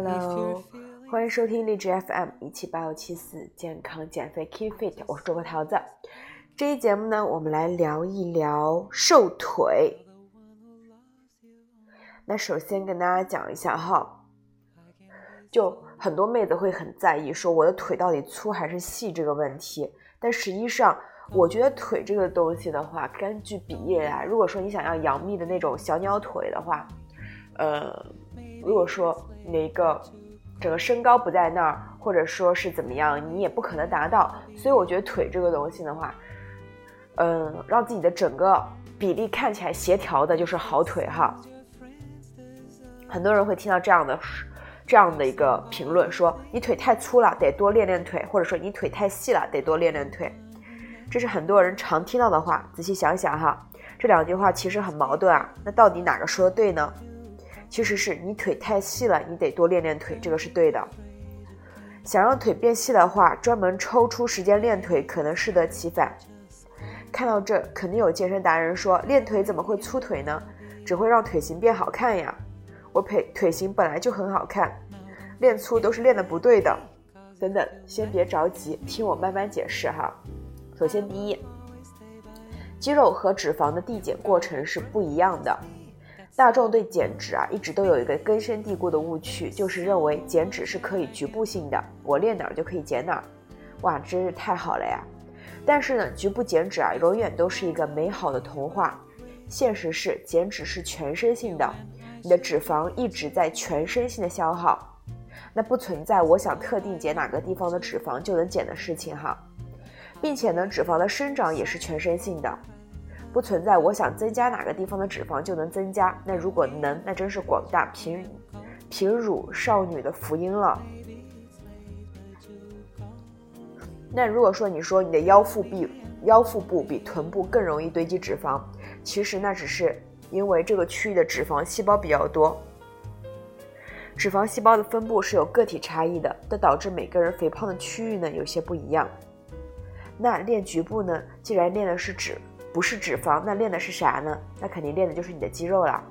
Hello，欢迎收听荔枝 FM 一七八五七四健康减肥 Keep Fit，我是主播桃子。这一节目呢，我们来聊一聊瘦腿。那首先跟大家讲一下哈，就很多妹子会很在意说我的腿到底粗还是细这个问题，但实际上，我觉得腿这个东西的话，根据比例来，如果说你想要杨幂的那种小鸟腿的话，呃，如果说哪个整个身高不在那儿，或者说是怎么样，你也不可能达到。所以我觉得腿这个东西的话，嗯，让自己的整个比例看起来协调的就是好腿哈。很多人会听到这样的这样的一个评论，说你腿太粗了，得多练练腿，或者说你腿太细了，得多练练腿。这是很多人常听到的话。仔细想想哈，这两句话其实很矛盾啊。那到底哪个说的对呢？其实是你腿太细了，你得多练练腿，这个是对的。想让腿变细的话，专门抽出时间练腿可能适得其反。看到这，肯定有健身达人说，练腿怎么会粗腿呢？只会让腿型变好看呀。我腿腿型本来就很好看，练粗都是练的不对的。等等，先别着急，听我慢慢解释哈。首先，第一，肌肉和脂肪的递减过程是不一样的。大众对减脂啊，一直都有一个根深蒂固的误区，就是认为减脂是可以局部性的，我练哪儿就可以减哪儿。哇，真是太好了呀！但是呢，局部减脂啊，永远都是一个美好的童话。现实是，减脂是全身性的。你的脂肪一直在全身性的消耗，那不存在我想特定减哪个地方的脂肪就能减的事情哈，并且呢，脂肪的生长也是全身性的，不存在我想增加哪个地方的脂肪就能增加。那如果能，那真是广大贫贫乳少女的福音了。那如果说你说你的腰腹比腰腹部比臀部更容易堆积脂肪，其实那只是。因为这个区域的脂肪细胞比较多，脂肪细胞的分布是有个体差异的，这导致每个人肥胖的区域呢有些不一样。那练局部呢，既然练的是脂，不是脂肪，那练的是啥呢？那肯定练的就是你的肌肉了。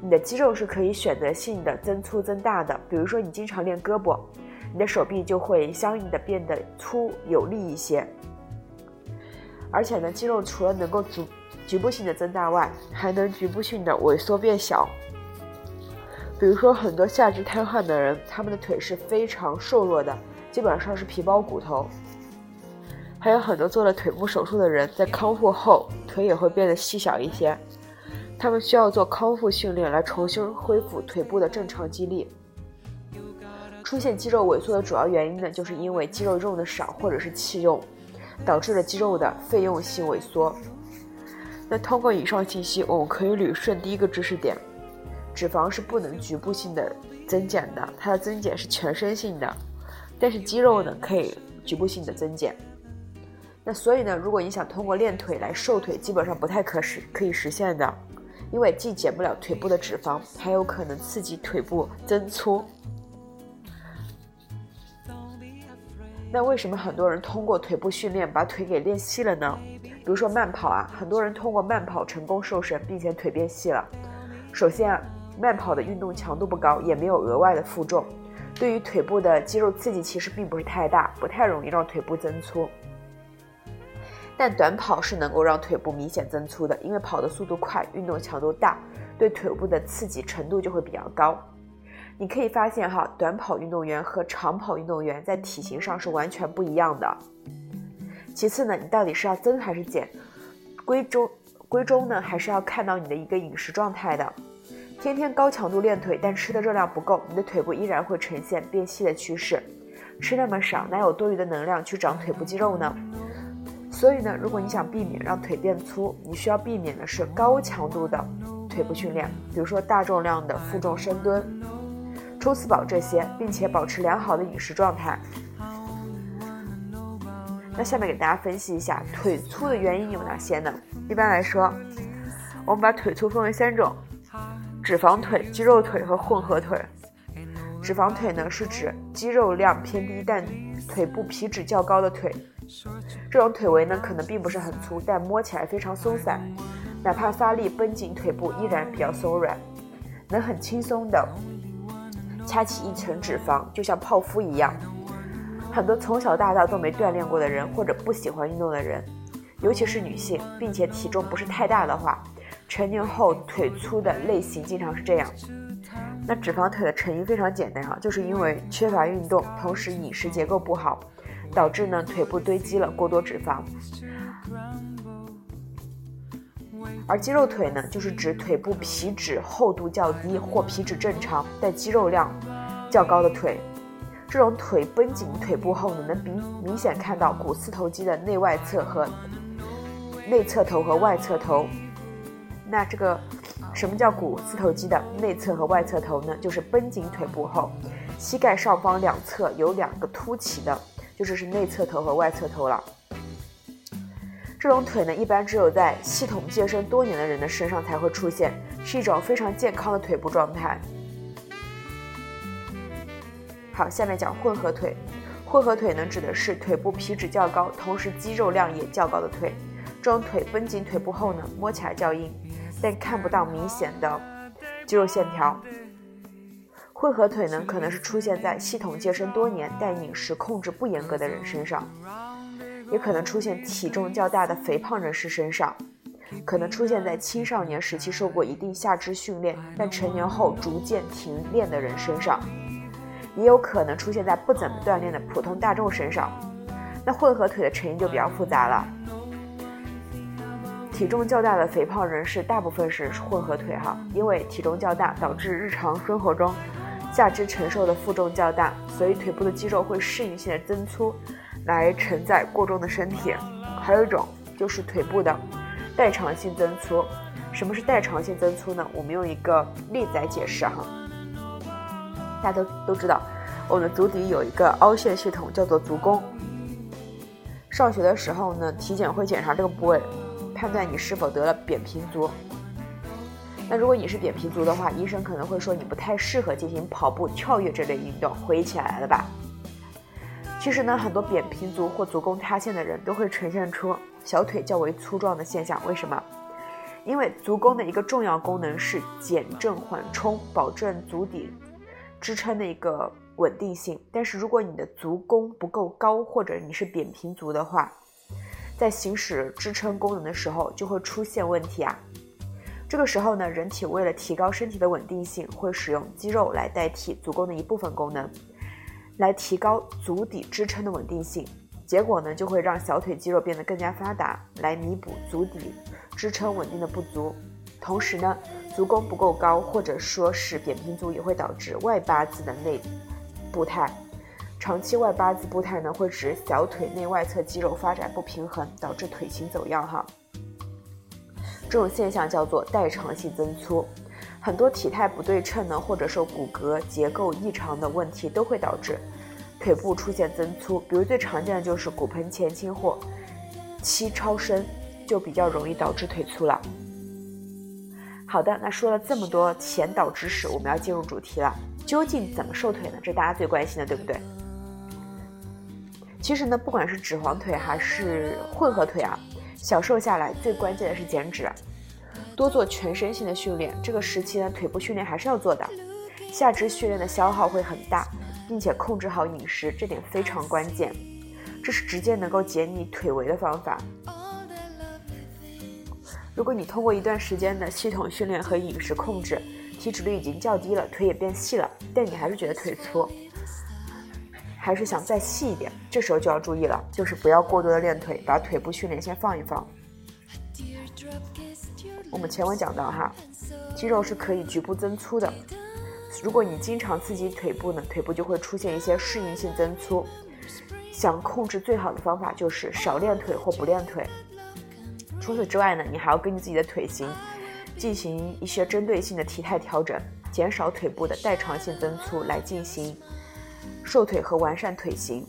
你的肌肉是可以选择性的增粗增大的，比如说你经常练胳膊，你的手臂就会相应的变得粗有力一些。而且呢，肌肉除了能够足局部性的增大外，还能局部性的萎缩变小。比如说，很多下肢瘫痪的人，他们的腿是非常瘦弱的，基本上是皮包骨头。还有很多做了腿部手术的人，在康复后腿也会变得细小一些。他们需要做康复训练来重新恢复腿部的正常肌力。出现肌肉萎缩的主要原因呢，就是因为肌肉用的少，或者是弃用，导致了肌肉的费用性萎缩。那通过以上信息，我们可以捋顺第一个知识点：脂肪是不能局部性的增减的，它的增减是全身性的。但是肌肉呢，可以局部性的增减。那所以呢，如果你想通过练腿来瘦腿，基本上不太可实可以实现的，因为既减不了腿部的脂肪，还有可能刺激腿部增粗。那为什么很多人通过腿部训练把腿给练细了呢？比如说慢跑啊，很多人通过慢跑成功瘦身，并且腿变细了。首先啊，慢跑的运动强度不高，也没有额外的负重，对于腿部的肌肉刺激其实并不是太大，不太容易让腿部增粗。但短跑是能够让腿部明显增粗的，因为跑的速度快，运动强度大，对腿部的刺激程度就会比较高。你可以发现哈，短跑运动员和长跑运动员在体型上是完全不一样的。其次呢，你到底是要增还是减？归中归中呢，还是要看到你的一个饮食状态的。天天高强度练腿，但吃的热量不够，你的腿部依然会呈现变细的趋势。吃那么少，哪有多余的能量去长腿部肌肉呢？所以呢，如果你想避免让腿变粗，你需要避免的是高强度的腿部训练，比如说大重量的负重深蹲、冲刺宝这些，并且保持良好的饮食状态。那下面给大家分析一下腿粗的原因有哪些呢？一般来说，我们把腿粗分为三种：脂肪腿、肌肉腿和混合腿。脂肪腿呢是指肌肉量偏低但腿部皮脂较高的腿，这种腿围呢可能并不是很粗，但摸起来非常松散，哪怕发力绷紧腿部依然比较松软，能很轻松的掐起一层脂肪，就像泡芙一样。很多从小到大都没锻炼过的人，或者不喜欢运动的人，尤其是女性，并且体重不是太大的话，成年后腿粗的类型经常是这样。那脂肪腿的成因非常简单啊，就是因为缺乏运动，同时饮食结构不好，导致呢腿部堆积了过多脂肪。而肌肉腿呢，就是指腿部皮脂厚度较低或皮脂正常但肌肉量较高的腿。这种腿绷紧腿部后呢，能明明显看到股四头肌的内外侧和内侧头和外侧头。那这个什么叫股四头肌的内侧和外侧头呢？就是绷紧腿部后，膝盖上方两侧有两个凸起的，就是是内侧头和外侧头了。这种腿呢，一般只有在系统健身多年的人的身上才会出现，是一种非常健康的腿部状态。好，下面讲混合腿。混合腿呢，指的是腿部皮脂较高，同时肌肉量也较高的腿。这种腿绷紧腿部后呢，摸起来较硬，但看不到明显的肌肉线条。混合腿呢，可能是出现在系统健身多年但饮食控制不严格的人身上。也可能出现体重较大的肥胖人士身上，可能出现在青少年时期受过一定下肢训练，但成年后逐渐停练的人身上，也有可能出现在不怎么锻炼的普通大众身上。那混合腿的成因就比较复杂了。体重较大的肥胖人士大部分是混合腿哈，因为体重较大导致日常生活中下肢承受的负重较大，所以腿部的肌肉会适应性的增粗。来承载过重的身体，还有一种就是腿部的代偿性增粗。什么是代偿性增粗呢？我们用一个例子来解释哈。大家都都知道，我们足底有一个凹陷系统，叫做足弓。上学的时候呢，体检会检查这个部位，判断你是否得了扁平足。那如果你是扁平足的话，医生可能会说你不太适合进行跑步、跳跃这类运动。回忆起来了吧？其实呢，很多扁平足或足弓塌陷的人都会呈现出小腿较为粗壮的现象。为什么？因为足弓的一个重要功能是减震缓冲，保证足底支撑的一个稳定性。但是如果你的足弓不够高，或者你是扁平足的话，在行使支撑功能的时候就会出现问题啊。这个时候呢，人体为了提高身体的稳定性，会使用肌肉来代替足弓的一部分功能。来提高足底支撑的稳定性，结果呢就会让小腿肌肉变得更加发达，来弥补足底支撑稳定的不足。同时呢，足弓不够高，或者说是扁平足，也会导致外八字的内步态。长期外八字步态呢，会使小腿内外侧肌肉发展不平衡，导致腿型走样哈。这种现象叫做代偿性增粗。很多体态不对称呢，或者说骨骼结构异常的问题，都会导致腿部出现增粗。比如最常见的就是骨盆前倾或膝超伸，就比较容易导致腿粗了。好的，那说了这么多前导知识，我们要进入主题了。究竟怎么瘦腿呢？这大家最关心的，对不对？其实呢，不管是脂肪腿还是混合腿啊，小瘦下来最关键的是减脂。多做全身性的训练，这个时期呢，腿部训练还是要做的。下肢训练的消耗会很大，并且控制好饮食，这点非常关键。这是直接能够减你腿围的方法。如果你通过一段时间的系统训练和饮食控制，体脂率已经较低了，腿也变细了，但你还是觉得腿粗，还是想再细一点，这时候就要注意了，就是不要过多的练腿，把腿部训练先放一放。我们前文讲到哈，肌肉是可以局部增粗的。如果你经常刺激腿部呢，腿部就会出现一些适应性增粗。想控制最好的方法就是少练腿或不练腿。除此之外呢，你还要根据自己的腿型进行一些针对性的体态调整，减少腿部的代偿性增粗，来进行瘦腿和完善腿型。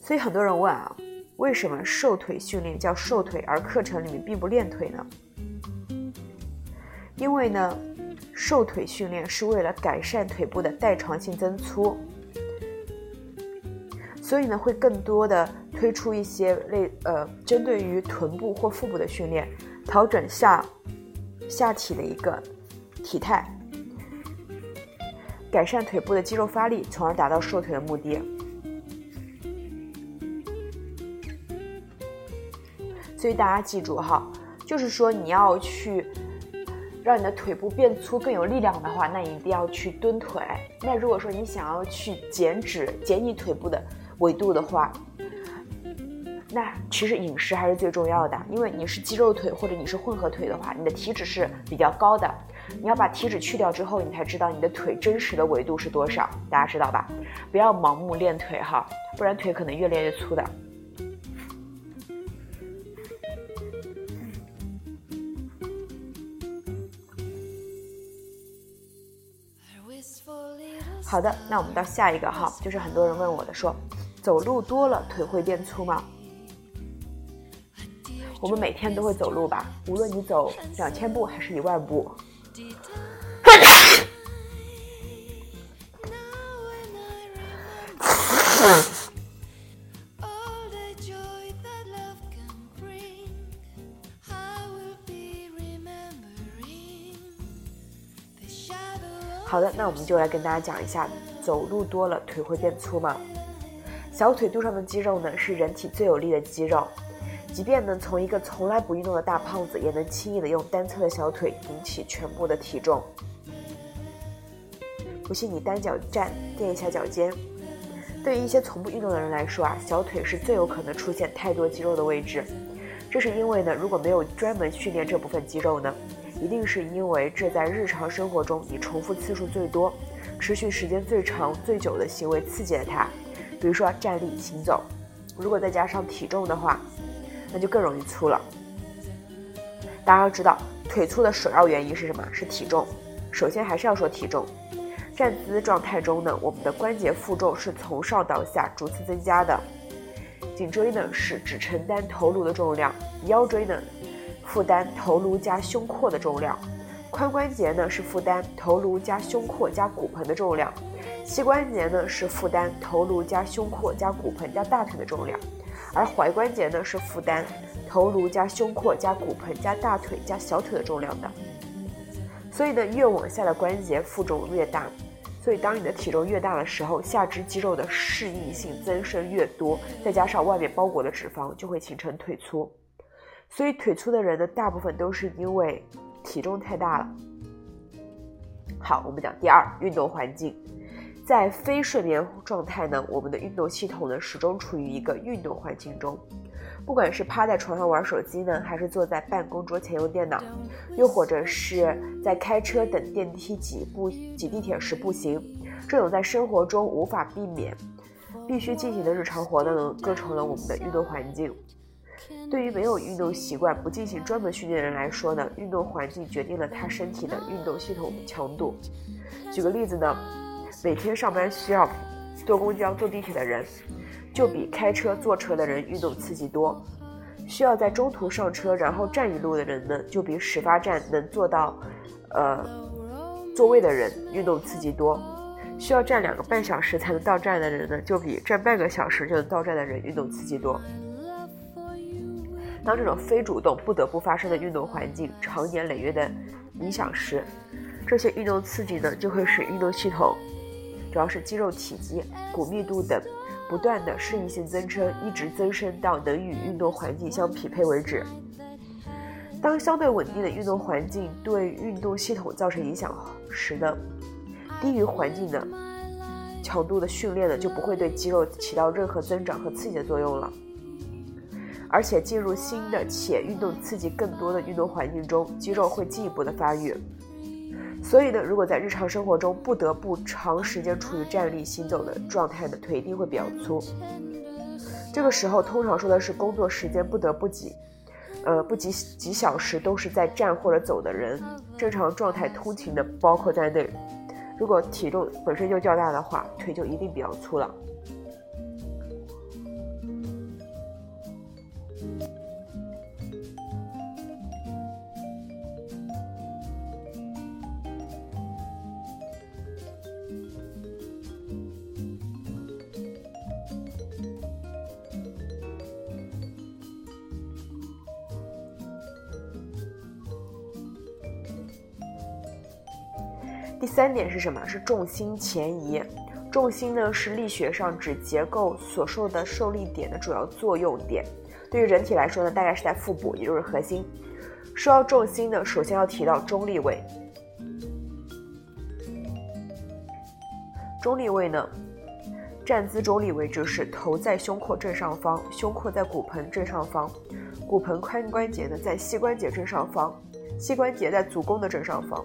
所以很多人问啊，为什么瘦腿训练叫瘦腿，而课程里面并不练腿呢？因为呢，瘦腿训练是为了改善腿部的代偿性增粗，所以呢，会更多的推出一些类呃，针对于臀部或腹部的训练，调整下下体的一个体态，改善腿部的肌肉发力，从而达到瘦腿的目的。所以大家记住哈，就是说你要去让你的腿部变粗、更有力量的话，那你一定要去蹲腿。那如果说你想要去减脂、减你腿部的维度的话，那其实饮食还是最重要的，因为你是肌肉腿或者你是混合腿的话，你的体脂是比较高的。你要把体脂去掉之后，你才知道你的腿真实的维度是多少。大家知道吧？不要盲目练腿哈，不然腿可能越练越粗的。好的，那我们到下一个哈，就是很多人问我的说，走路多了腿会变粗吗？我们每天都会走路吧，无论你走两千步还是一万步。好的，那我们就来跟大家讲一下，走路多了腿会变粗吗？小腿肚上的肌肉呢，是人体最有力的肌肉。即便呢，从一个从来不运动的大胖子，也能轻易的用单侧的小腿顶起全部的体重。不信你单脚站，垫一下脚尖。对于一些从不运动的人来说啊，小腿是最有可能出现太多肌肉的位置。这是因为呢，如果没有专门训练这部分肌肉呢，一定是因为这在日常生活中你重复次数最多、持续时间最长、最久的行为刺激了它。比如说站立、行走。如果再加上体重的话，那就更容易粗了。大家要知道，腿粗的首要原因是什么？是体重。首先还是要说体重。站姿状态中呢，我们的关节负重是从上到下逐次增加的。颈椎呢是只承担头颅的重量，腰椎呢负担头颅加胸廓的重量，髋关节呢是负担头颅加胸廓加骨盆的重量，膝关节呢是负担头颅加胸廓加骨盆加大腿的重量。而踝关节呢是负担头颅加胸廓加骨盆加大腿加小腿的重量的，所以呢越往下的关节负重越大，所以当你的体重越大的时候，下肢肌肉的适应性增生越多，再加上外面包裹的脂肪，就会形成腿粗。所以腿粗的人呢，大部分都是因为体重太大了。好，我们讲第二，运动环境。在非睡眠状态呢，我们的运动系统呢始终处于一个运动环境中，不管是趴在床上玩手机呢，还是坐在办公桌前用电脑，又或者是在开车等电梯挤步挤地铁时步行，这种在生活中无法避免、必须进行的日常活动呢，构成了我们的运动环境。对于没有运动习惯、不进行专门训练的人来说呢，运动环境决定了他身体的运动系统强度。举个例子呢。每天上班需要坐公交、坐地铁的人，就比开车、坐车的人运动刺激多；需要在中途上车然后站一路的人呢，就比始发站能坐到，呃，座位的人运动刺激多；需要站两个半小时才能到站的人呢，就比站半个小时就能到站的人运动刺激多。当这种非主动不得不发生的运动环境长年累月的影响时，这些运动刺激呢，就会使运动系统。主要是肌肉体积、骨密度等不断的适应性增生，一直增生到能与运动环境相匹配为止。当相对稳定的运动环境对运动系统造成影响时呢，低于环境的强度的训练呢，就不会对肌肉起到任何增长和刺激的作用了。而且进入新的且运动刺激更多的运动环境中，肌肉会进一步的发育。所以呢，如果在日常生活中不得不长时间处于站立行走的状态呢，腿一定会比较粗。这个时候通常说的是工作时间不得不挤，呃，不挤几小时都是在站或者走的人，正常状态通勤的包括在内。如果体重本身就较大的话，腿就一定比较粗了。第三点是什么？是重心前移。重心呢是力学上指结构所受的受力点的主要作用点。对于人体来说呢，大概是在腹部，也就是核心。说到重心呢，首先要提到中立位。中立位呢，站姿中立位就是头在胸廓正上方，胸廓在骨盆正上方，骨盆髋关节呢在膝关节正上方，膝关节在足弓的正上方。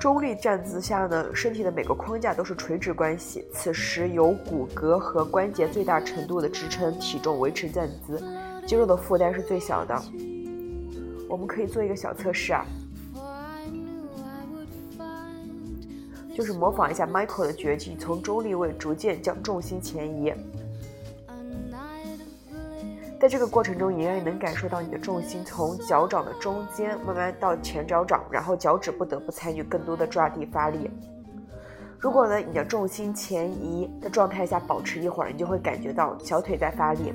中立站姿下呢，身体的每个框架都是垂直关系，此时由骨骼和关节最大程度的支撑体重维持站姿，肌肉的负担是最小的。我们可以做一个小测试啊，就是模仿一下 Michael 的绝技，从中立位逐渐将重心前移。在这个过程中，你仍然能感受到你的重心从脚掌的中间慢慢到前脚掌，然后脚趾不得不参与更多的抓地发力。如果呢，你的重心前移的状态下保持一会儿，你就会感觉到小腿在发力，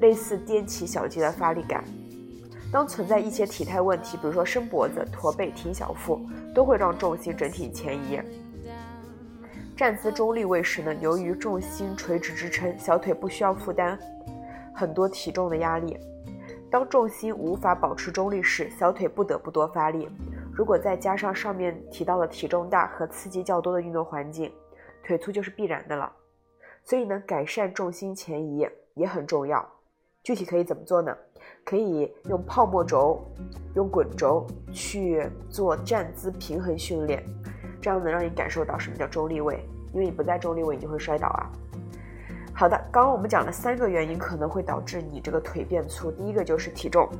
类似踮起小肌的发力感。当存在一些体态问题，比如说伸脖子、驼背、挺小腹，都会让重心整体前移。站姿中立位时呢，由于重心垂直支撑，小腿不需要负担。很多体重的压力，当重心无法保持中立时，小腿不得不多发力。如果再加上上面提到的体重大和刺激较多的运动环境，腿粗就是必然的了。所以呢，改善重心前移也很重要。具体可以怎么做呢？可以用泡沫轴、用滚轴去做站姿平衡训练，这样能让你感受到什么叫中立位。因为你不在中立位，你就会摔倒啊。好的，刚刚我们讲了三个原因可能会导致你这个腿变粗，第一个就是体重，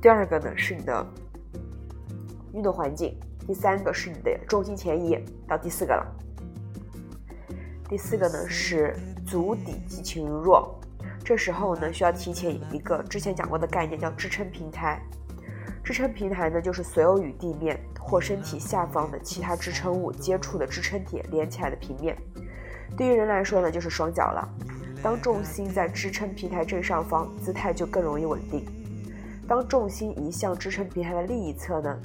第二个呢是你的运动环境，第三个是你的重心前移，到第四个了。第四个呢是足底肌群弱，这时候呢需要提前一个之前讲过的概念，叫支撑平台。支撑平台呢就是所有与地面或身体下方的其他支撑物接触的支撑点连起来的平面。对于人来说呢，就是双脚了。当重心在支撑平台正上方，姿态就更容易稳定。当重心移向支撑平台的另一侧呢，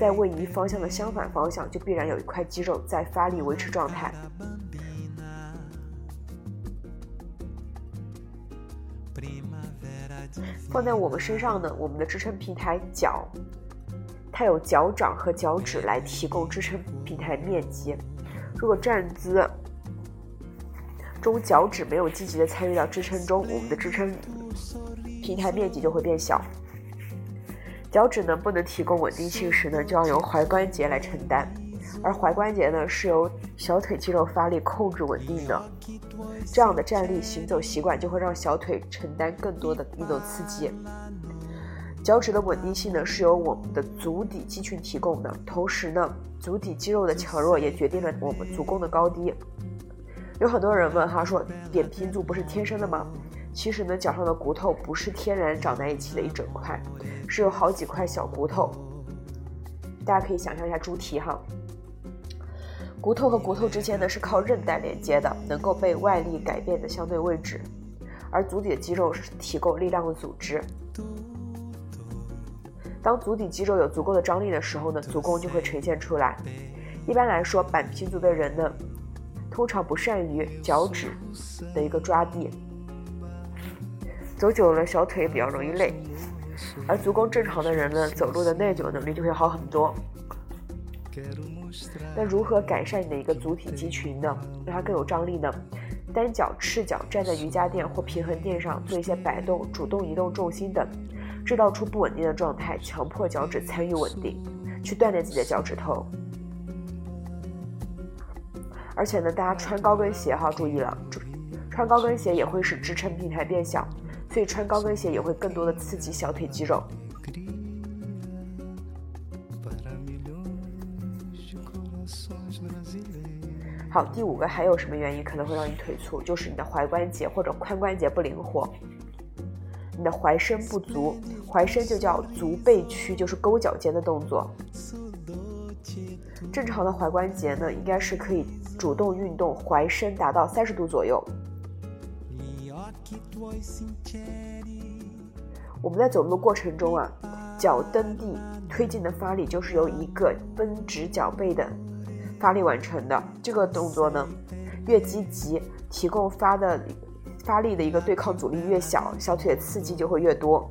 在位移方向的相反方向，就必然有一块肌肉在发力维持状态。放在我们身上呢，我们的支撑平台脚，它有脚掌和脚趾来提供支撑平台面积。如果站姿，中脚趾没有积极的参与到支撑中，我们的支撑平台面积就会变小。脚趾呢不能提供稳定性时呢，就要由踝关节来承担，而踝关节呢是由小腿肌肉发力控制稳定的。这样的站立行走习惯就会让小腿承担更多的运动刺激。脚趾的稳定性呢是由我们的足底肌群提供的，同时呢，足底肌肉的强弱也决定了我们足弓的高低。有很多人问哈说扁平足不是天生的吗？其实呢，脚上的骨头不是天然长在一起的一整块，是有好几块小骨头。大家可以想象一下猪蹄哈，骨头和骨头之间呢是靠韧带连接的，能够被外力改变的相对位置。而足底的肌肉是提供力量的组织。当足底肌肉有足够的张力的时候呢，足弓就会呈现出来。一般来说，板平足的人呢。通常不善于脚趾的一个抓地，走久了小腿比较容易累，而足弓正常的人呢，走路的耐久能力就会好很多。那如何改善你的一个足体肌群呢？让它更有张力呢？单脚赤脚站在瑜伽垫或平衡垫上做一些摆动、主动移动重心等，制造出不稳定的状态，强迫脚趾参与稳定，去锻炼自己的脚趾头。而且呢，大家穿高跟鞋哈，注意了，穿高跟鞋也会使支撑平台变小，所以穿高跟鞋也会更多的刺激小腿肌肉。好，第五个还有什么原因可能会让你腿粗？就是你的踝关节或者髋关节不灵活，你的踝伸不足，踝伸就叫足背屈，就是勾脚尖的动作。正常的踝关节呢，应该是可以主动运动，踝伸达到三十度左右。我们在走路的过程中啊，脚蹬地推进的发力，就是由一个绷直脚背的发力完成的。这个动作呢，越积极，提供发的发力的一个对抗阻力越小，小腿的刺激就会越多。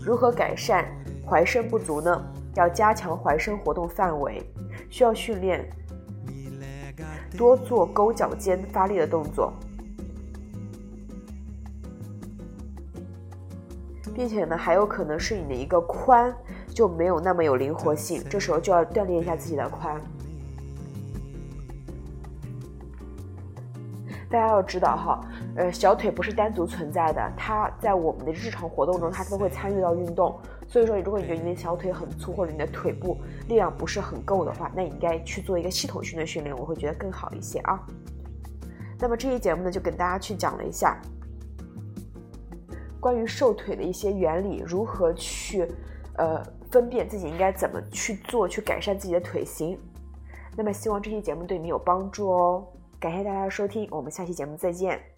如何改善踝伸不足呢？要加强踝伸活动范围，需要训练多做勾脚尖发力的动作。并且呢，还有可能是你的一个髋就没有那么有灵活性，这时候就要锻炼一下自己的髋。大家要知道哈，呃，小腿不是单独存在的，它在我们的日常活动中，它都会参与到运动。所以说，如果你觉得你的小腿很粗，或者你的腿部力量不是很够的话，那你应该去做一个系统性的训练，我会觉得更好一些啊。那么这期节目呢，就跟大家去讲了一下。关于瘦腿的一些原理，如何去，呃，分辨自己应该怎么去做，去改善自己的腿型。那么，希望这期节目对你有帮助哦。感谢大家的收听，我们下期节目再见。